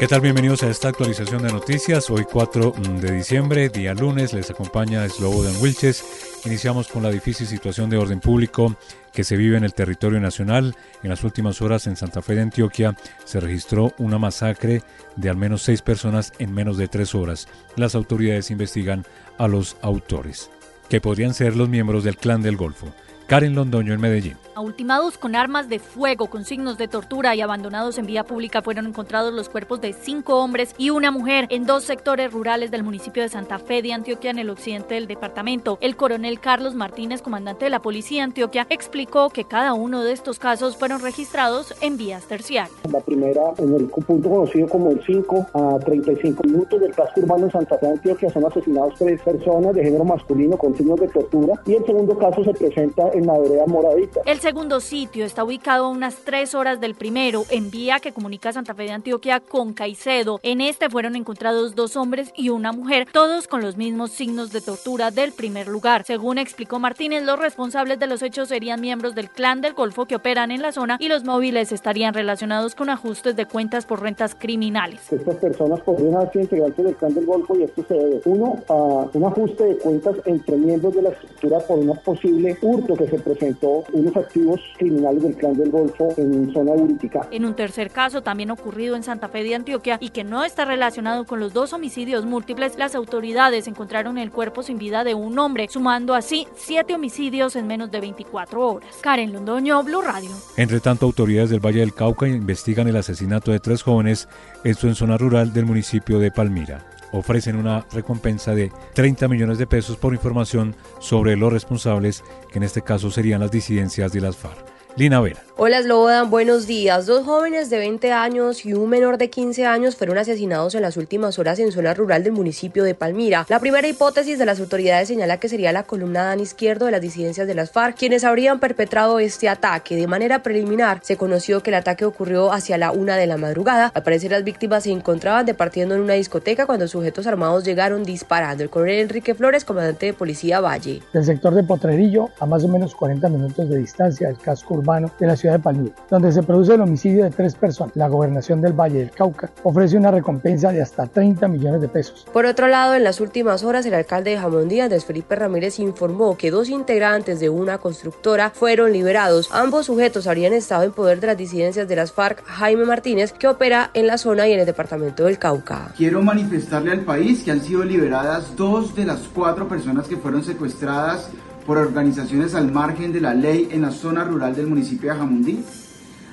¿Qué tal? Bienvenidos a esta actualización de noticias. Hoy 4 de diciembre, día lunes, les acompaña Slobodan Wilches. Iniciamos con la difícil situación de orden público que se vive en el territorio nacional. En las últimas horas en Santa Fe de Antioquia se registró una masacre de al menos seis personas en menos de tres horas. Las autoridades investigan a los autores, que podrían ser los miembros del Clan del Golfo. Karen Londoño en Medellín. Ultimados con armas de fuego, con signos de tortura y abandonados en vía pública, fueron encontrados los cuerpos de cinco hombres y una mujer en dos sectores rurales del municipio de Santa Fe de Antioquia, en el occidente del departamento. El coronel Carlos Martínez, comandante de la Policía de Antioquia, explicó que cada uno de estos casos fueron registrados en vías terciarias. La primera, en el punto conocido como el 5 a 35 minutos del casco urbano de Santa Fe de Antioquia, son asesinados tres personas de género masculino con signos de tortura. Y el segundo caso se presenta en la vereda Moradita. El segundo sitio está ubicado a unas tres horas del primero, en vía que comunica Santa Fe de Antioquia con Caicedo. En este fueron encontrados dos hombres y una mujer, todos con los mismos signos de tortura del primer lugar. Según explicó Martínez, los responsables de los hechos serían miembros del clan del Golfo que operan en la zona y los móviles estarían relacionados con ajustes de cuentas por rentas criminales. Estas personas podrían haber sido integrantes del clan del Golfo y esto se debe, uno, a un ajuste de cuentas entre miembros de la estructura por una posible hurto que se presentó unos activos criminales del clan del Golfo en zona Uritica. En un tercer caso, también ocurrido en Santa Fe de Antioquia y que no está relacionado con los dos homicidios múltiples, las autoridades encontraron el cuerpo sin vida de un hombre, sumando así siete homicidios en menos de 24 horas. Karen Londoño, Blue Radio. Entre tanto, autoridades del Valle del Cauca investigan el asesinato de tres jóvenes, esto en zona rural del municipio de Palmira ofrecen una recompensa de 30 millones de pesos por información sobre los responsables, que en este caso serían las disidencias de las FARC. Lina Vera. Hola Slobodan, buenos días. Dos jóvenes de 20 años y un menor de 15 años fueron asesinados en las últimas horas en zona rural del municipio de Palmira. La primera hipótesis de las autoridades señala que sería la columna Dan izquierdo de las disidencias de las FARC quienes habrían perpetrado este ataque. De manera preliminar, se conoció que el ataque ocurrió hacia la una de la madrugada. Al parecer, las víctimas se encontraban departiendo en una discoteca cuando sujetos armados llegaron disparando. El coronel Enrique Flores, comandante de Policía Valle. Del sector de Potrerillo, a más o menos 40 minutos de distancia del casco urbano de la ciudad de Palmira, donde se produce el homicidio de tres personas. La gobernación del Valle del Cauca ofrece una recompensa de hasta 30 millones de pesos. Por otro lado, en las últimas horas, el alcalde de Jamondía, Andrés Felipe Ramírez, informó que dos integrantes de una constructora fueron liberados. Ambos sujetos habrían estado en poder de las disidencias de las FARC, Jaime Martínez, que opera en la zona y en el departamento del Cauca. Quiero manifestarle al país que han sido liberadas dos de las cuatro personas que fueron secuestradas por organizaciones al margen de la ley en la zona rural del municipio de Jamundí.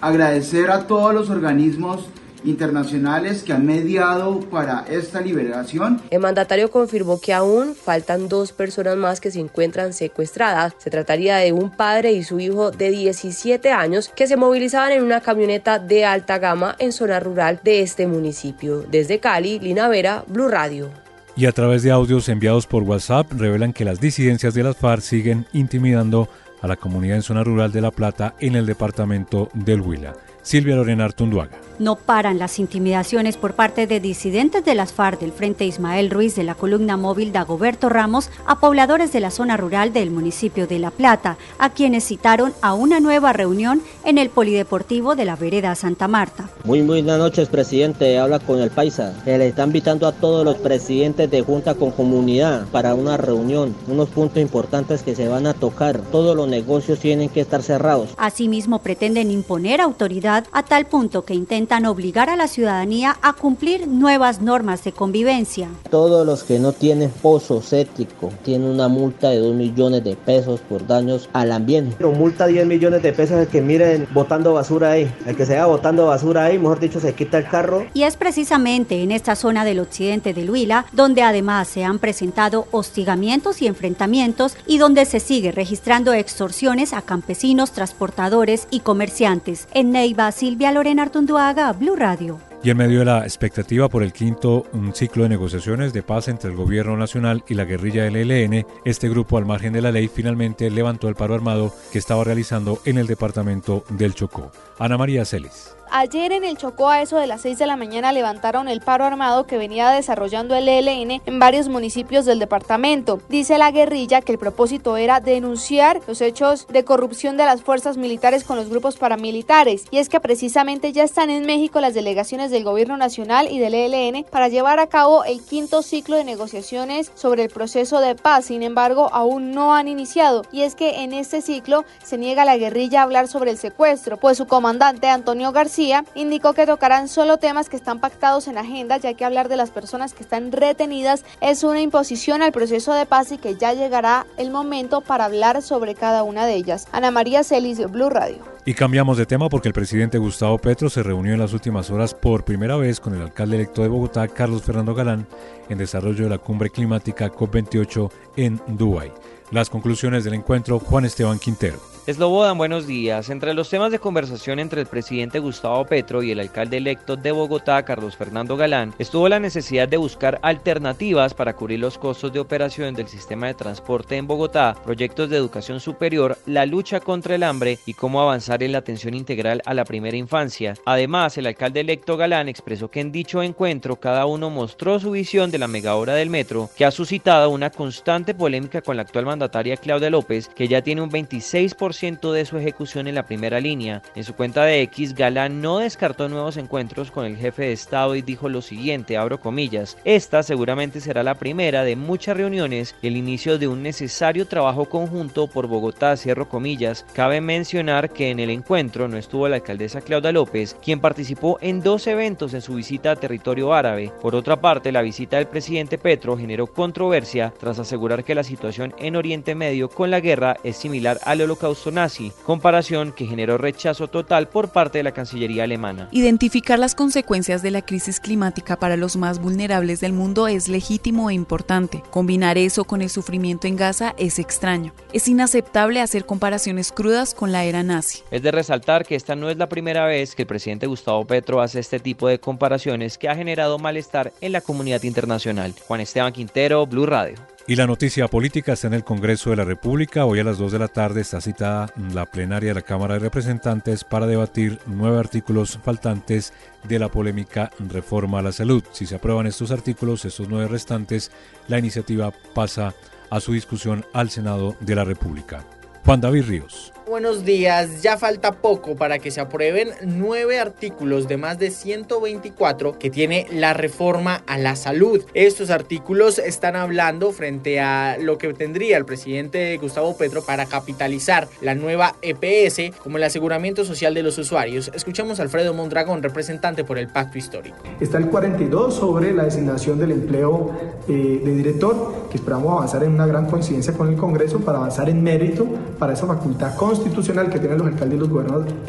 Agradecer a todos los organismos internacionales que han mediado para esta liberación. El mandatario confirmó que aún faltan dos personas más que se encuentran secuestradas. Se trataría de un padre y su hijo de 17 años que se movilizaban en una camioneta de alta gama en zona rural de este municipio. Desde Cali, Lina Vera, Blue Radio. Y a través de audios enviados por WhatsApp revelan que las disidencias de las FARC siguen intimidando a la comunidad en zona rural de La Plata en el departamento del Huila. Silvia Lorena Artunduaga. No paran las intimidaciones por parte de disidentes de las FARC del Frente Ismael Ruiz de la columna móvil Dagoberto Ramos a pobladores de la zona rural del municipio de La Plata, a quienes citaron a una nueva reunión en el Polideportivo de la Vereda Santa Marta. Muy buenas noches, presidente. Habla con el Paisa. Se le está invitando a todos los presidentes de Junta con Comunidad para una reunión. Unos puntos importantes que se van a tocar. Todos los negocios tienen que estar cerrados. Asimismo, pretenden imponer autoridad a tal punto que intentan obligar a la ciudadanía a cumplir nuevas normas de convivencia. Todos los que no tienen pozo séptico tienen una multa de 2 millones de pesos por daños al ambiente. Pero multa 10 millones de pesos el que miren botando basura ahí. El que se vea botando basura ahí, mejor dicho, se quita el carro. Y es precisamente en esta zona del occidente del Huila donde además se han presentado hostigamientos y enfrentamientos y donde se sigue registrando extorsiones a campesinos, transportadores y comerciantes. En Neiva, Silvia Lorena Artunduaga, Blue Radio. Y en medio de la expectativa por el quinto ciclo de negociaciones de paz entre el gobierno nacional y la guerrilla del ELN, este grupo al margen de la ley finalmente levantó el paro armado que estaba realizando en el departamento del Chocó. Ana María Celis. Ayer en el Chocó a eso de las 6 de la mañana levantaron el paro armado que venía desarrollando el ELN en varios municipios del departamento. Dice la guerrilla que el propósito era denunciar los hechos de corrupción de las fuerzas militares con los grupos paramilitares y es que precisamente ya están en México las delegaciones del gobierno nacional y del ELN para llevar a cabo el quinto ciclo de negociaciones sobre el proceso de paz. Sin embargo, aún no han iniciado y es que en este ciclo se niega la guerrilla a hablar sobre el secuestro, pues su comandante Antonio García indicó que tocarán solo temas que están pactados en agenda, ya que hablar de las personas que están retenidas es una imposición al proceso de paz y que ya llegará el momento para hablar sobre cada una de ellas. Ana María Celis, Blue Radio. Y cambiamos de tema porque el presidente Gustavo Petro se reunió en las últimas horas por primera vez con el alcalde electo de Bogotá, Carlos Fernando Galán, en desarrollo de la cumbre climática COP28 en Dubái. Las conclusiones del encuentro, Juan Esteban Quintero. Eslobodan, buenos días. Entre los temas de conversación entre el presidente Gustavo Petro y el alcalde electo de Bogotá, Carlos Fernando Galán, estuvo la necesidad de buscar alternativas para cubrir los costos de operación del sistema de transporte en Bogotá, proyectos de educación superior, la lucha contra el hambre y cómo avanzar en la atención integral a la primera infancia. Además, el alcalde electo Galán expresó que en dicho encuentro cada uno mostró su visión de la mega obra del metro, que ha suscitado una constante polémica con la actual mandataria Claudia López, que ya tiene un 26% de su ejecución en la primera línea. En su cuenta de X, Galán no descartó nuevos encuentros con el jefe de Estado y dijo lo siguiente, abro comillas, esta seguramente será la primera de muchas reuniones y el inicio de un necesario trabajo conjunto por Bogotá, cierro comillas. Cabe mencionar que en el encuentro no estuvo la alcaldesa Claudia López, quien participó en dos eventos en su visita a territorio árabe. Por otra parte, la visita del presidente Petro generó controversia tras asegurar que la situación en Oriente Medio con la guerra es similar al holocausto nazi, comparación que generó rechazo total por parte de la Cancillería alemana. Identificar las consecuencias de la crisis climática para los más vulnerables del mundo es legítimo e importante. Combinar eso con el sufrimiento en Gaza es extraño. Es inaceptable hacer comparaciones crudas con la era nazi. Es de resaltar que esta no es la primera vez que el presidente Gustavo Petro hace este tipo de comparaciones que ha generado malestar en la comunidad internacional. Juan Esteban Quintero, Blue Radio. Y la noticia política está en el Congreso de la República. Hoy a las 2 de la tarde está citada la plenaria de la Cámara de Representantes para debatir nueve artículos faltantes de la polémica reforma a la salud. Si se aprueban estos artículos, estos nueve restantes, la iniciativa pasa a su discusión al Senado de la República. Juan David Ríos. Buenos días, ya falta poco para que se aprueben nueve artículos de más de 124 que tiene la reforma a la salud. Estos artículos están hablando frente a lo que tendría el presidente Gustavo Petro para capitalizar la nueva EPS como el aseguramiento social de los usuarios. Escuchamos a Alfredo Mondragón, representante por el Pacto Histórico. Está el 42 sobre la designación del empleo eh, de director, que esperamos avanzar en una gran coincidencia con el Congreso para avanzar en mérito para esa facultad constitucional que tienen los alcaldes y los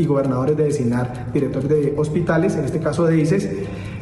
gobernadores de designar directores de hospitales, en este caso de ICES,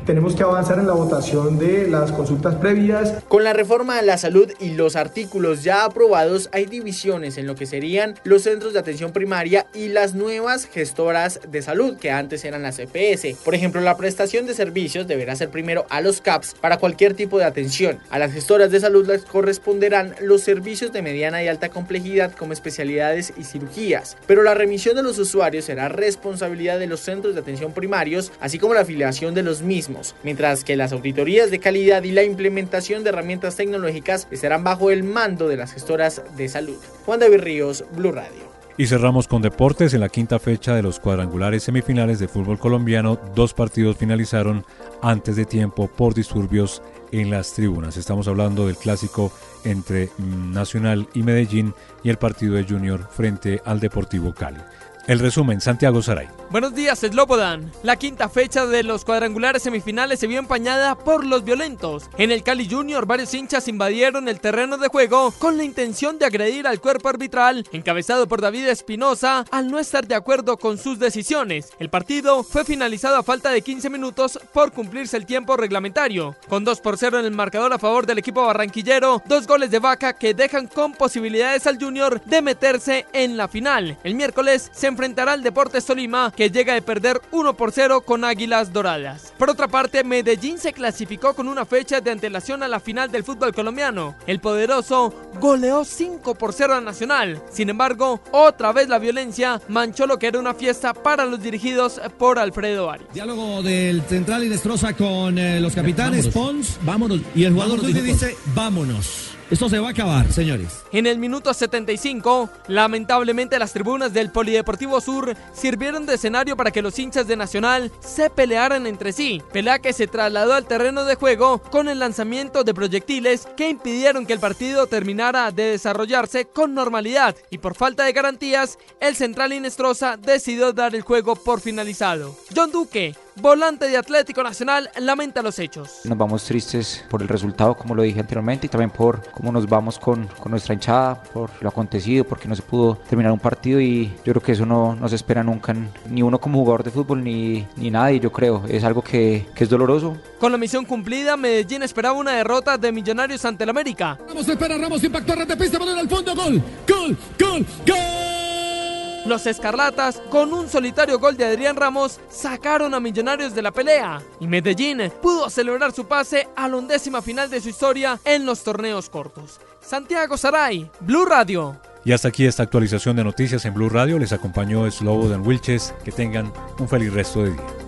tenemos que avanzar en la votación de las consultas previas. Con la reforma de la salud y los artículos ya aprobados, hay divisiones en lo que serían los centros de atención primaria y las nuevas gestoras de salud, que antes eran las EPS. Por ejemplo, la prestación de servicios deberá ser primero a los CAPS para cualquier tipo de atención. A las gestoras de salud les corresponderán los servicios de mediana y alta complejidad como especialidades y cirugías. Pero la remisión de los usuarios será responsabilidad de los centros de atención primarios, así como la afiliación de los mismos mientras que las auditorías de calidad y la implementación de herramientas tecnológicas estarán bajo el mando de las gestoras de salud. Juan David Ríos, Blue Radio. Y cerramos con deportes. En la quinta fecha de los cuadrangulares semifinales de fútbol colombiano, dos partidos finalizaron antes de tiempo por disturbios en las tribunas. Estamos hablando del clásico entre Nacional y Medellín y el partido de Junior frente al Deportivo Cali. El resumen, Santiago Saray. Buenos días, Slobodan. La quinta fecha de los cuadrangulares semifinales se vio empañada por los violentos. En el Cali Junior, varios hinchas invadieron el terreno de juego con la intención de agredir al cuerpo arbitral, encabezado por David Espinosa, al no estar de acuerdo con sus decisiones. El partido fue finalizado a falta de 15 minutos por cumplirse el tiempo reglamentario. Con 2 por 0 en el marcador a favor del equipo barranquillero, dos goles de vaca que dejan con posibilidades al Junior de meterse en la final. El miércoles se enfrentará al Deportes Tolima, que llega de perder 1 por 0 con Águilas Doradas. Por otra parte, Medellín se clasificó con una fecha de antelación a la final del fútbol colombiano. El poderoso goleó 5 por 0 a Nacional. Sin embargo, otra vez la violencia manchó lo que era una fiesta para los dirigidos por Alfredo Arias. Diálogo del central y destroza con eh, los capitanes Pons. Vámonos. Y el jugador dice, vámonos. Esto se va a acabar, señores. En el minuto 75, lamentablemente las tribunas del Polideportivo Sur sirvieron de escenario para que los hinchas de Nacional se pelearan entre sí. Pelea que se trasladó al terreno de juego con el lanzamiento de proyectiles que impidieron que el partido terminara de desarrollarse con normalidad. Y por falta de garantías, el central Inestrosa decidió dar el juego por finalizado. John Duque volante de Atlético Nacional, lamenta los hechos. Nos vamos tristes por el resultado, como lo dije anteriormente, y también por cómo nos vamos con, con nuestra hinchada, por lo acontecido, porque no se pudo terminar un partido y yo creo que eso no, no se espera nunca, ni uno como jugador de fútbol, ni, ni nadie, yo creo. Es algo que, que es doloroso. Con la misión cumplida, Medellín esperaba una derrota de Millonarios ante el América. Ramos espera, Ramos impactó, red de pista, balón al fondo, gol, gol, gol, gol. Los Escarlatas, con un solitario gol de Adrián Ramos, sacaron a Millonarios de la pelea y Medellín pudo celebrar su pase a la undécima final de su historia en los torneos cortos. Santiago Saray, Blue Radio. Y hasta aquí esta actualización de noticias en Blue Radio. Les acompañó Slobodan Wilches. Que tengan un feliz resto de día.